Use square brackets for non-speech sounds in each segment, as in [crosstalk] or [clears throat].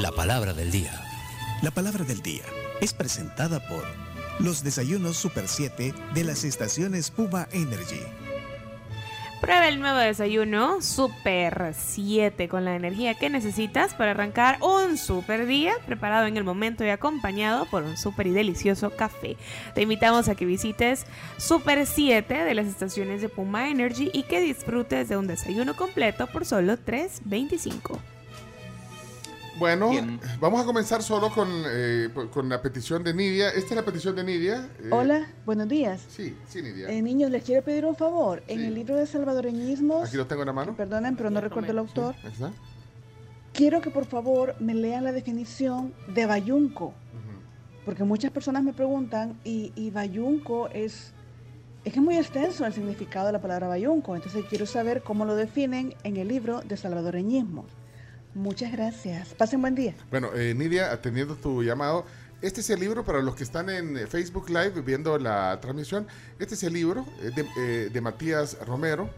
La palabra del día. La palabra del día es presentada por los desayunos Super 7 de las estaciones Puma Energy. Prueba el nuevo desayuno Super 7 con la energía que necesitas para arrancar un super día preparado en el momento y acompañado por un super y delicioso café. Te invitamos a que visites Super 7 de las estaciones de Puma Energy y que disfrutes de un desayuno completo por solo $3.25. Bueno, vamos a comenzar solo con, eh, con la petición de Nidia. Esta es la petición de Nidia. Eh, Hola, buenos días. Sí, sí, Nidia. Eh, niños, les quiero pedir un favor. En el libro de salvadoreñismos... Aquí lo tengo en la mano. Perdonen, pero no recuerdo el autor. Quiero que por favor me lean la definición de bayunco. Porque muchas personas me preguntan, y, y bayunco es... Es que es muy extenso el significado de la palabra bayunco. Entonces quiero saber cómo lo definen en el libro de salvadoreñismos. Muchas gracias. Pasen buen día. Bueno, eh, Nidia, atendiendo tu llamado, este es el libro para los que están en eh, Facebook Live viendo la transmisión. Este es el libro eh, de, de, Matías Romero,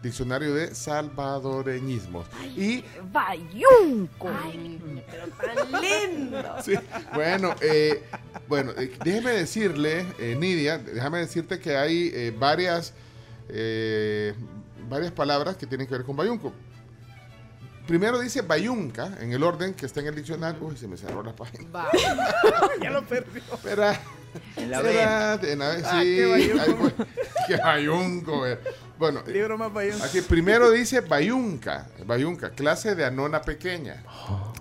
Diccionario de Salvadoreñismos. y. ¡Bayunco! ¡Ay, pero tan lindo! [laughs] Sí, bueno, eh, bueno déjeme decirle, Nidia, déjame decirte que hay varias, varias palabras que tienen que ver con Bayunco. Primero dice Bayunca, en el orden que está en el diccionario. Uy, se me cerró la página. [laughs] ya lo perdió. Espera. En la B. En la B, ah, sí. Qué bayunco. qué bayunco. Eh. Bueno, libro más bayunco. Aquí primero dice Bayunca. Bayunca, clase de anona pequeña.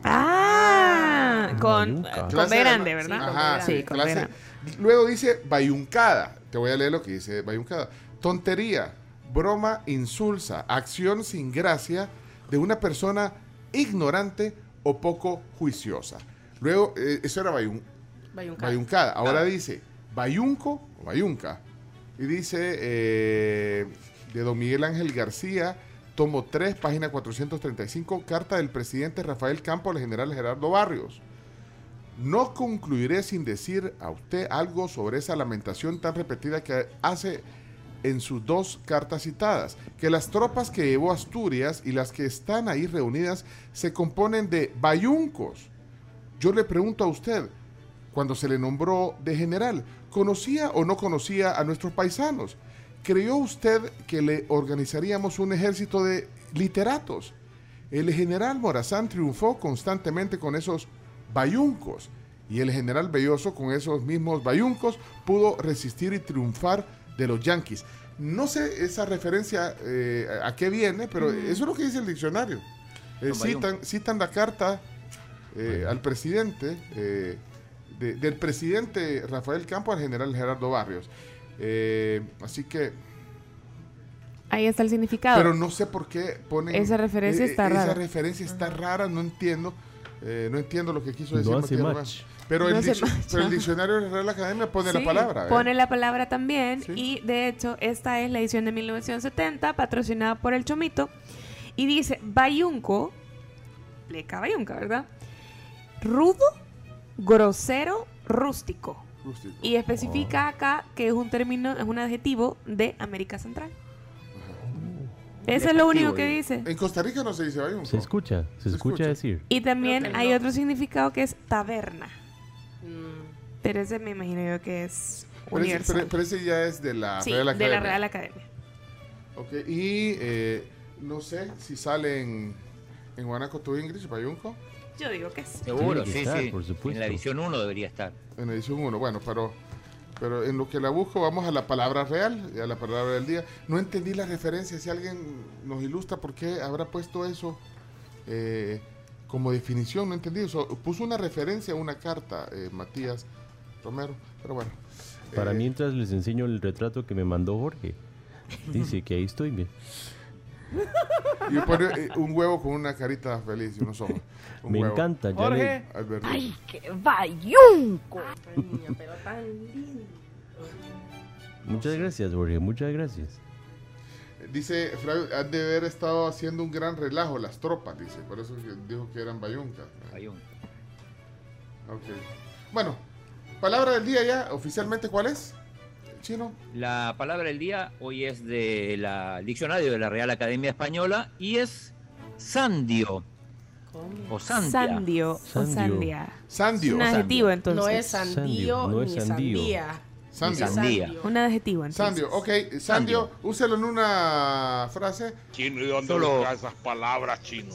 Ah, con, con B grande, ¿verdad? Ajá, sí, con clase. Luego dice Bayuncada. Te voy a leer lo que dice Bayuncada. Tontería, broma insulsa, acción sin gracia de una persona ignorante o poco juiciosa. Luego, eh, eso era bayun, bayuncada. Ahora dice bayunco o bayunca. Y dice eh, de don Miguel Ángel García, tomo 3, página 435, carta del presidente Rafael Campo al general Gerardo Barrios. No concluiré sin decir a usted algo sobre esa lamentación tan repetida que hace en sus dos cartas citadas, que las tropas que llevó Asturias y las que están ahí reunidas se componen de bayuncos. Yo le pregunto a usted, cuando se le nombró de general, ¿conocía o no conocía a nuestros paisanos? ¿Creyó usted que le organizaríamos un ejército de literatos? El general Morazán triunfó constantemente con esos bayuncos y el general Belloso con esos mismos bayuncos pudo resistir y triunfar de los Yankees. No sé esa referencia eh, a qué viene, pero eso es lo que dice el diccionario. Eh, citan, la carta eh, al presidente, del presidente Rafael Campo al general Gerardo Barrios. así que... Ahí está el significado. Pero no sé por qué ponen... Esa referencia está rara. Esa referencia está rara, no entiendo. No entiendo lo que quiso decir no pero, el, diccionario de la Real Academia pone la palabra. ¿eh? Pone la palabra también. Y de hecho, esta es la edición de 1970, patrocinada por el Chomito. Y dice: Bayunco, pleca Bayunca, ¿verdad? Rudo, grosero, rústico. Y especifica acá que es un término, es un adjetivo de América Central. Eso es lo único que dice. En Costa Rica no se dice bayunco. Se escucha, se, escucha, decir. Y también hay otro significado que es taberna. Pero ese me imagino yo que es universal. Pero ese, ya es de la Real Academia. de la Real Academia. Ok, y eh, no sé si sale en, en Guanaco tu English, Bayunco. Yo digo que sí. Seguro, sí, sí. Por supuesto. En la edición 1 debería estar. En la edición 1, bueno, pero, pero en lo que la busco vamos a la palabra real, a la palabra del día. No entendí la referencia, si alguien nos ilustra por qué habrá puesto eso. Eh, como definición, no entendí. eso. puso una referencia a una carta, eh, Matías, Romero, pero bueno. Para eh, mientras les enseño el retrato que me mandó Jorge. Dice que ahí estoy bien. [laughs] Y pone eh, un huevo con una carita feliz y unos ojos. me encanta, ya Jorge. ¡Ay, qué bayunco! pero tan lindo. Muchas gracias, Jorge, muchas gracias. Dice, Flavio, han de haber estado haciendo un gran relajo las tropas, dice. Por eso dijo que eran bayuncas. Bayunca. Ok. Bueno, Palabra del día ya, oficialmente, ¿cuál es? Chino. La palabra del día hoy es del diccionario de la Real Academia Española y es sandio. O sandia. Sandio. O Sandio. sandia. Sandio. Un adjetivo, entonces. No es sandío Sandio, no es ni sandío. sandía. Sandio. Sandía. Un adjetivo, entonces. Sandio, ok. Sandio, úselo en una frase. Chino, ¿y dónde Solo- esas palabras, chino?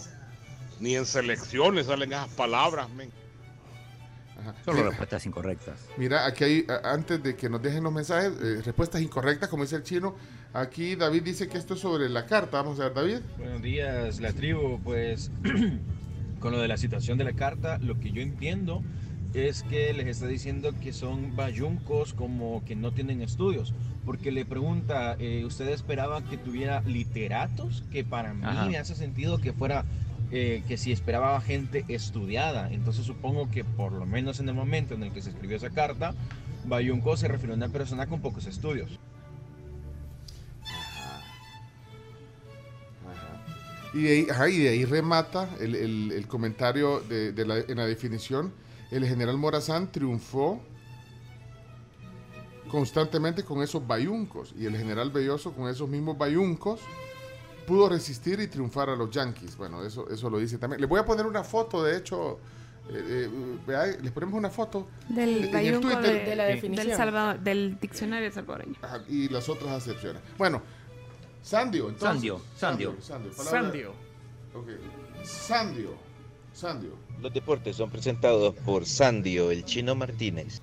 Ni en selecciones salen esas palabras, men. Ajá. Solo Mira, respuestas incorrectas. Mira, aquí hay, antes de que nos dejen los mensajes, eh, respuestas incorrectas, como dice el chino. Aquí David dice que esto es sobre la carta. Vamos a ver, David. Buenos días, la tribu. Pues [clears throat] con lo de la situación de la carta, lo que yo entiendo es que les está diciendo que son bayuncos como que no tienen estudios. Porque le pregunta, eh, ¿usted esperaba que tuviera literatos? Que para mí Ajá. me hace sentido que fuera, eh, que si esperaba gente estudiada. Entonces supongo que por lo menos en el momento en el que se escribió esa carta, bayunco se refirió a una persona con pocos estudios. Y de ahí, ajá, y de ahí remata el, comentario en la definición. El general Morazán triunfó constantemente con esos bayuncos. Y el general Belloso con esos mismos bayuncos pudo resistir y triunfar a los yanquis. Bueno, eso, eso lo dice también. Les voy a poner una foto, de hecho. eh, eh, les ponemos una foto Del en el Twitter. de, de la del definición. Salvador- del diccionario salvadoreño. Ajá, y las otras acepciones. Bueno, Sandio, entonces. Sandio, Sandio. Sandio. palabra- Sandio. Ok. Sandio. Sandio. Los deportes son presentados por Sandio, el chino Martínez.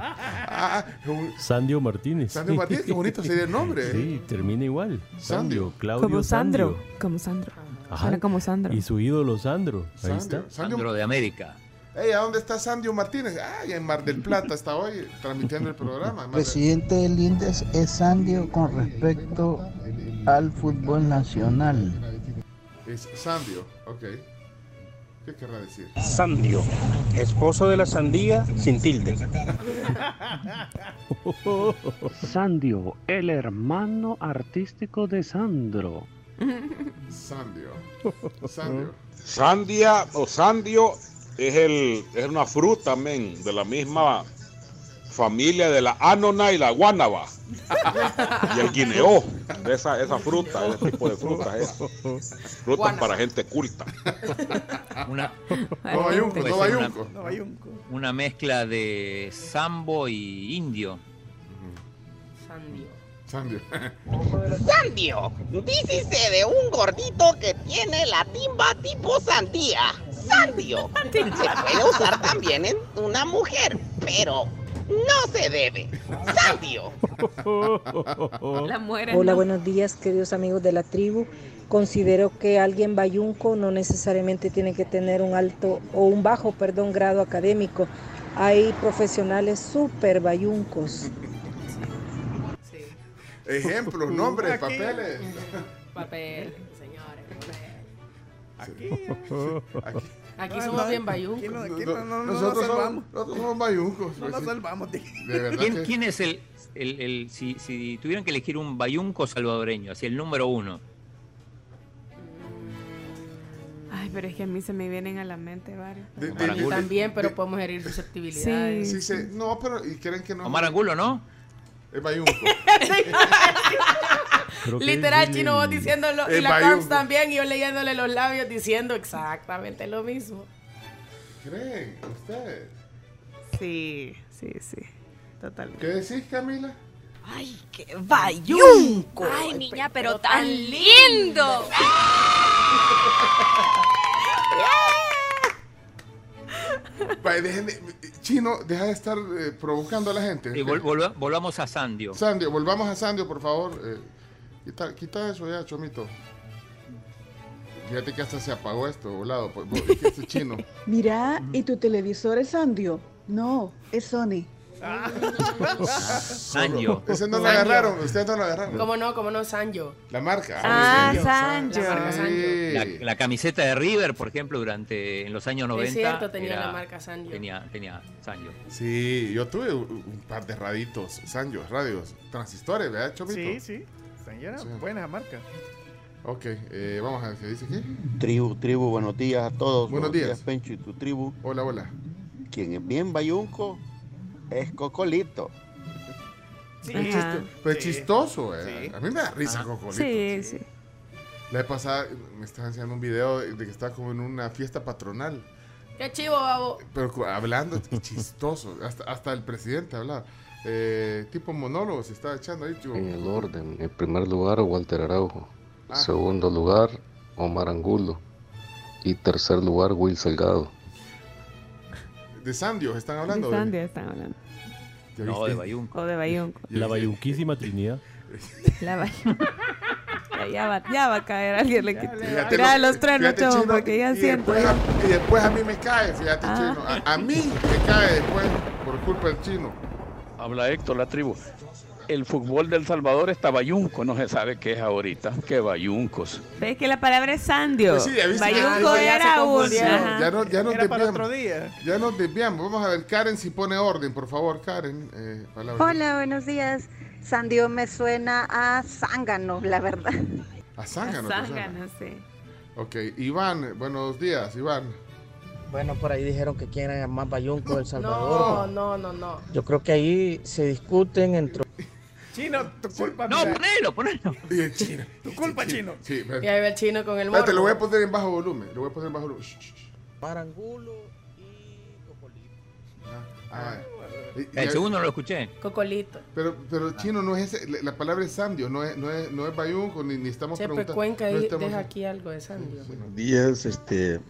Ah, un- Sandio Martínez. Sandio Martínez, qué bonito sería el nombre. Sí, termina igual. Sandio. Sandio, Claudio Como Sandro. Sandio. Como Sandro. Ajá. Suena como Sandro. Y su ídolo Sandro. Ahí Sandio. está. Sandio. Sandro de América. Ey, ¿a dónde está Sandio Martínez? Ah, en Mar del Plata está hoy transmitiendo el programa. Presidente del INDES es Sandio con respecto al fútbol nacional. Es Sandio, ok. ¿Qué querrá decir? Sandio, esposo de la sandía sin tilde. Sandio, el hermano artístico de Sandro. Sandio. Sandio. Sandia o sandio es, el, es una fruta, men, de la misma familia de la anona y la guánaба. [laughs] y el guineo, de esa, esa fruta, ese tipo de frutas. es. Frutas para gente culta. Una, [laughs] No bayunco, puede no ser bayunco. No, bayunco. una mezcla de sambo y indio. Sandio. Sandio. Sandio, dícese de un gordito que tiene la timba tipo sandía. Sandio. [laughs] Se puede usar también en una mujer, pero no se debe. Sandio. La muere. Hola, no. buenos días, queridos amigos de la tribu. Considero que alguien bayunco no necesariamente tiene que tener un alto o un bajo, perdón, grado académico. Hay profesionales súper bayuncos. Ejemplos, nombres, Aquí. papeles. Papel, señores. papel. Aquí. Aquí. Aquí No, somos no, bien bayuncos. nosotros, somos, salvamos. nosotros somos bayuncos. No nos sí. salvamos. de- De verdad ¿Quién, que- quién es el, el, el- si, si tuvieran que elegir un bayunco salvadoreño, así el número uno? Ay, pero es que a mí se me vienen a la mente varios. de- de- Angulo. También, pero de- podemos herir susceptibilidades. Sí, se- no, pero ¿y creen que no? Omar Angulo, ¿no? Es bayunco. [laughs] [laughs] [laughs] Creo que Literal, chino, el- vos diciéndolo. El Y la. Carms también, y yo leyéndole los labios diciendo exactamente lo mismo. ¿Creen ustedes? Sí, sí, sí. Totalmente. ¿Qué decís, Camila? Ay, qué bayunco. Ay, niña, pero tan lindo. [laughs] [laughs] Dejen de- Chino, deja de estar eh, provocando a la gente. Y vol- volva- volvamos a Sandio. Sandio, volvamos a Sandio, por favor. eh, quita, quita eso ya, Chomito. Fíjate que hasta se apagó esto, volado. Pues, vos- es que este chino. [laughs] Mira, ¿y tu televisor es Sandio? No, es Sony. Sandio. Ese no lo agarraron, ustedes no lo agarraron. ¿Cómo no? ¿Cómo no, Sanjo? La marca. Ah, sí. Sancho. La marca Sancho. Sí. La, la camiseta de River, por ejemplo, durante en los años 90. Es cierto, tenía era- la marca Sanyo. Tenía, tenía Sanyo. Sí, yo tuve un, par de raditos, Sanjos, radios, transistores, ¿verdad, Chomito? Sí, sí. Sí. buena marca. Ok, eh, vamos a ver qué dice aquí. Tribu, tribu, buenos días a todos. Buenos días. Pencho y tu tribu. Hola, hola. Quien es bien bayunco es Cocolito. Sí. Es Ajá. chisto- pero es Sí. chistoso, eh. Sí. A mí me da risa Ajá. Cocolito. Sí, sí. La vez pasada me estaba enseñando un video de que estaba como en una fiesta patronal. Qué chivo, babo. Pero hablando [laughs] chistoso. Hasta, hasta el presidente hablaba. Eh, tipo monólogo se estaba echando ahí. En el orden, en primer lugar Walter Araujo, Ah. segundo lugar Omar Angulo y tercer lugar Will Salgado. De Sandio están De hablando. Sandia están hablando. ¿Ya No, de Bayunco. O de Bayunco. La bayunquísima Trinidad. [laughs] La Bayunco. Ya, ya va, ya va a caer alguien. Le quita. Fíjate Mira lo- los trenos, chavo, Chino, porque ya y siento. Después a, y después a mí me cae, fíjate, Ah. chino. A, a mí me cae después por culpa del chino. Habla Héctor, la tribu. El fútbol del Salvador está bayunco, no se sabe qué es ahorita. Qué bayuncos. ¿Ves que la palabra es sandio? Pues sí, ya viste que- Bayunco era un. Ya no, ya nos Era para desviamos. otro día. Ya nos desviamos. Vamos a ver, Karen, si pone orden, por favor, Karen. Eh. Hola, buenos días. Sandio me suena a zángano, la verdad. A zángano. A zángano, sí. Ok, Iván, buenos días, Iván. Bueno, por ahí dijeron que quieren más bayunco del [laughs] No, Salvador. no, no, no. Yo creo que ahí se discuten entre... Chino, tu culpa. No, mira. ponelo, ponelo. Y chino. [laughs] Tu culpa, chino. Sí, Y ahí va el chino con el morro. Espérate, lo voy a poner en bajo volumen. Lo voy a poner en bajo volumen. Marangulo. Ah, y- y- El segundo no lo escuché. Cocolito. Pero, pero chino no es ese, la, la palabra es sandio, no es, no es, no es bayunco, ni, ni estamos Chepe preguntando. Cuenca no estamos- deja aquí algo de Sandio. Buenos días, este,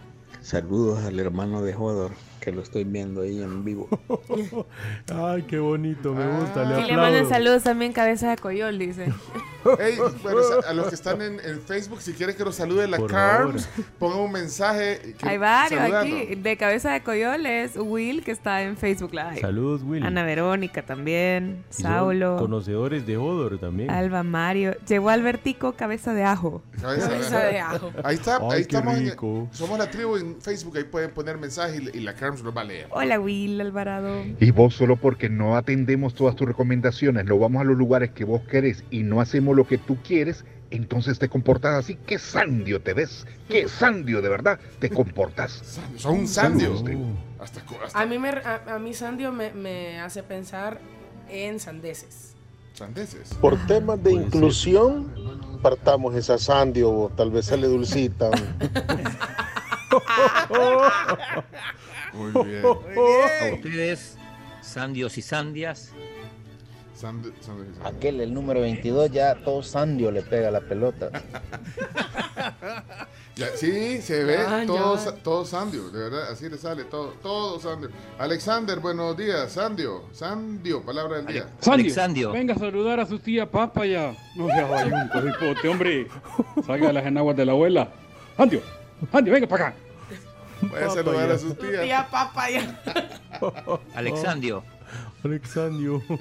saludos al hermano de Jodor, que lo estoy viendo ahí en vivo. [laughs] Ay, qué bonito, me gusta, le Y le mandan aplaudo. saludos también, cabeza de coyol, dice. [laughs] Ey, bueno, a los que están en, en Facebook, si quieren que los salude la Por Carms, pongan un mensaje. que- Hay varios saludando. aquí. De cabeza de coyol es Will, que está en Facebook Live. Saludos, Will. Ana Verónica también. Y Saulo. Conocedores de Hodor también. Alba Mario. Llegó Albertico, cabeza de ajo. Cabeza Cabeza de ajo. Ahí está, Ay, ahí qué estamos. en- somos la tribu en Facebook, ahí pueden poner mensajes y, y la Carms los va a leer. Hola, Will Alvarado. Y vos solo porque no atendemos todas tus recomendaciones, no vamos a los lugares que vos querés y no hacemos lo que tú quieres, entonces te comportas así. ¿Qué sandio te ves? ¿Qué sandio de verdad te comportas? Son un sandio. Hasta, hasta A mí, me, a, a mí Sandio me, me hace pensar en sandeces. sandeces. Por temas de inclusión, partamos esa sandio, o tal vez sale dulcita. [laughs] Muy bien. A ustedes, sandios y sandias. Sandio- sandio- sandio. Aquel, el número 22, ya todo Sandio le pega la pelota. [laughs] Ya, sí, se ve Ya, todo, ya. sa- todo Sandio, de verdad, así le sale todo, todo Sandio. Alexander, buenos días, Sandio, Sandio, palabra del día. Alexandio. Venga a saludar a su tía Papa ya. No seas bayunco, hipote, hombre. [laughs] Salga de las enaguas de la abuela. Andio, Andio, venga para acá. Vaya a saludar a sus tías. Tía papaya. [laughs] Alexandio. Alexandio. [laughs]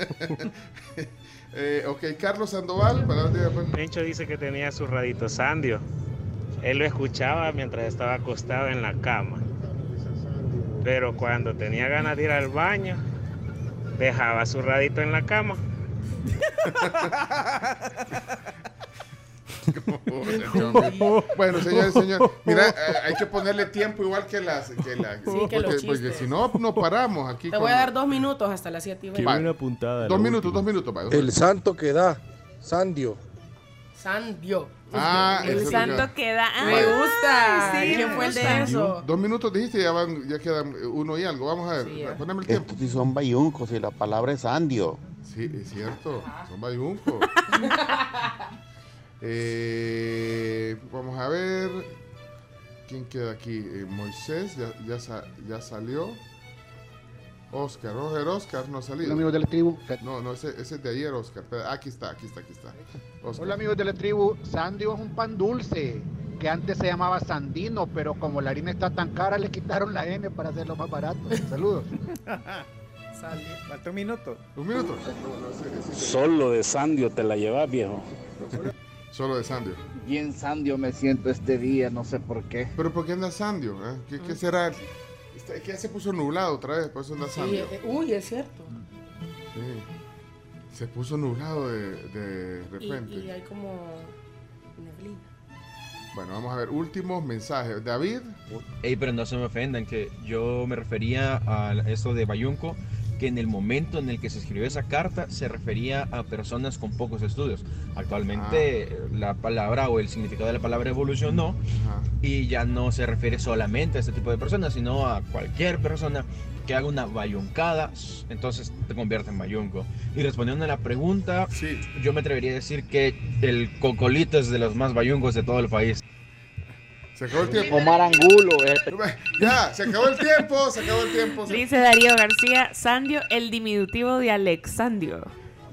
Eh, ok, Carlos Sandoval, pues. Pencho dice que tenía su radito Sandio. Él lo escuchaba mientras estaba acostado en la cama. Pero cuando tenía ganas de ir al baño, dejaba su radito en la cama. [laughs] [laughs] [laughs] bueno, señores, señor, mira, eh, hay que ponerle tiempo igual que las, que la, Sí, que los porque, si no, no paramos aquí. Te con- voy a dar dos minutos hasta las 7 y Qué 20. buena puntada. Dos minutos, última. dos minutos, El santo que da, Sandio. Sandio. Ah, El santo que- queda. Me gusta. sí, ¿Quién fue el de eso? Dos minutos dijiste, ya van, ya quedan uno y algo. Vamos a ver, Sí, poneme el tiempo. Estos sí son bayuncos y la palabra es Sandio. Sí, es cierto, son bayuncos. [laughs] [laughs] Eh, vamos a ver. ¿Quién queda aquí? Eh, Moisés, ya, ya, sa- ya salió. Oscar, Roger Oscar no ha salido. Hola amigos de la tribu. No, no, ese, ese es de ayer, Oscar. Espera, aquí está, aquí está, aquí está. Oscar. Hola amigos de la tribu. Sandio es un pan dulce que antes se llamaba Sandino, pero como la harina está tan cara le quitaron la N para hacerlo más barato. Saludos. [laughs] Falta un minuto. Un minuto. Solo de Sandio te la llevas, viejo. Solo de Sandio. Bien Sandio me siento este día, no sé por qué. Pero ¿por qué anda Sandio? eh? ¿Qué, qué será? Es que ya se puso nublado otra vez, por eso anda Sí, Sandio. eh, uy, es cierto. Sí. Se puso nublado de, de Y, repente. y hay como neblina. Bueno, vamos a ver, últimos mensajes. David. Ey, pero no se me ofendan, que yo me refería a eso de Bayunco que en el momento en el que se escribió esa carta se refería a personas con pocos estudios. Actualmente Ah. la palabra o el significado de la palabra evolucionó y ya no se refiere solamente a este tipo de personas, sino a cualquier persona que haga una bayuncada, entonces te convierte en bayunco. Y respondiendo a la pregunta, yo me atrevería a decir que el cocolito es de los más bayuncos de todo el país. Se acabó el tiempo. Omar Angulo. eh. Ya, se acabó el tiempo, se acabó el tiempo. se- Dice Darío García, Sandio, el diminutivo de Alexandio.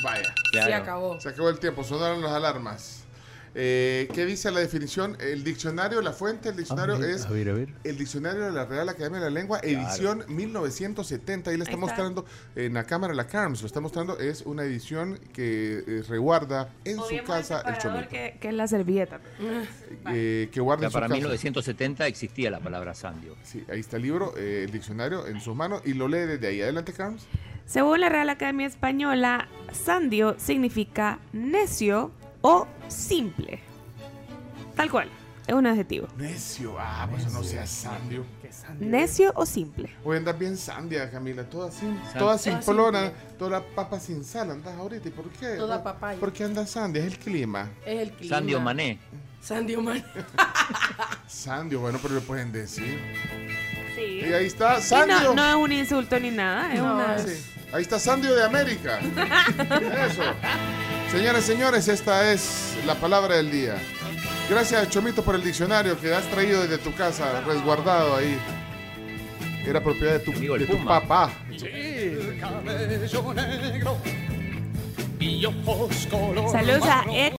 Vaya. Se acabó. Se acabó el tiempo, sonaron las alarmas. Eh, ¿Qué dice la definición? El diccionario, la fuente, el diccionario A ver, es a ver, a ver. el diccionario de la Real Academia de la Lengua, edición 1970. Ahí la está Ahí está. mostrando en la cámara, la CARMS, lo está mostrando. Es una edición que eh, reguarda en su casa el chomito. que, que es la servilleta. Eh, que guarda Ya en su para casa. 1970 existía la palabra sandio. Sí, ahí está el libro, eh, el diccionario en sus manos y lo lee desde ahí. Adelante, CARMS. Según la Real Academia Española, sandio significa necio o simple. Tal cual, es un adjetivo. Necio, ah, pues no sea sandio. Necio o simple. Hoy andas bien sandia, Camila, toda sin, toda Toda simplona, simple. toda papa sin sal andas ahorita. ¿Y por qué? Toda ¿Por- papaya. ¿Por qué andas sandia? Es el clima. Es el clima. Sandio Mané. Sandio Mané. [laughs] Sandio, bueno, pero le pueden decir. Sí. Y ahí está Sandio. no, no es un insulto ni nada, es No, una... Sí, Ahí está Sandio de América. [laughs] Eso. Señores, señores, esta es la palabra del día. Gracias, Chomito, por el diccionario que has traído desde tu casa, resguardado ahí. Era propiedad de tu, Amigo, de tu papá. Saludos a Ed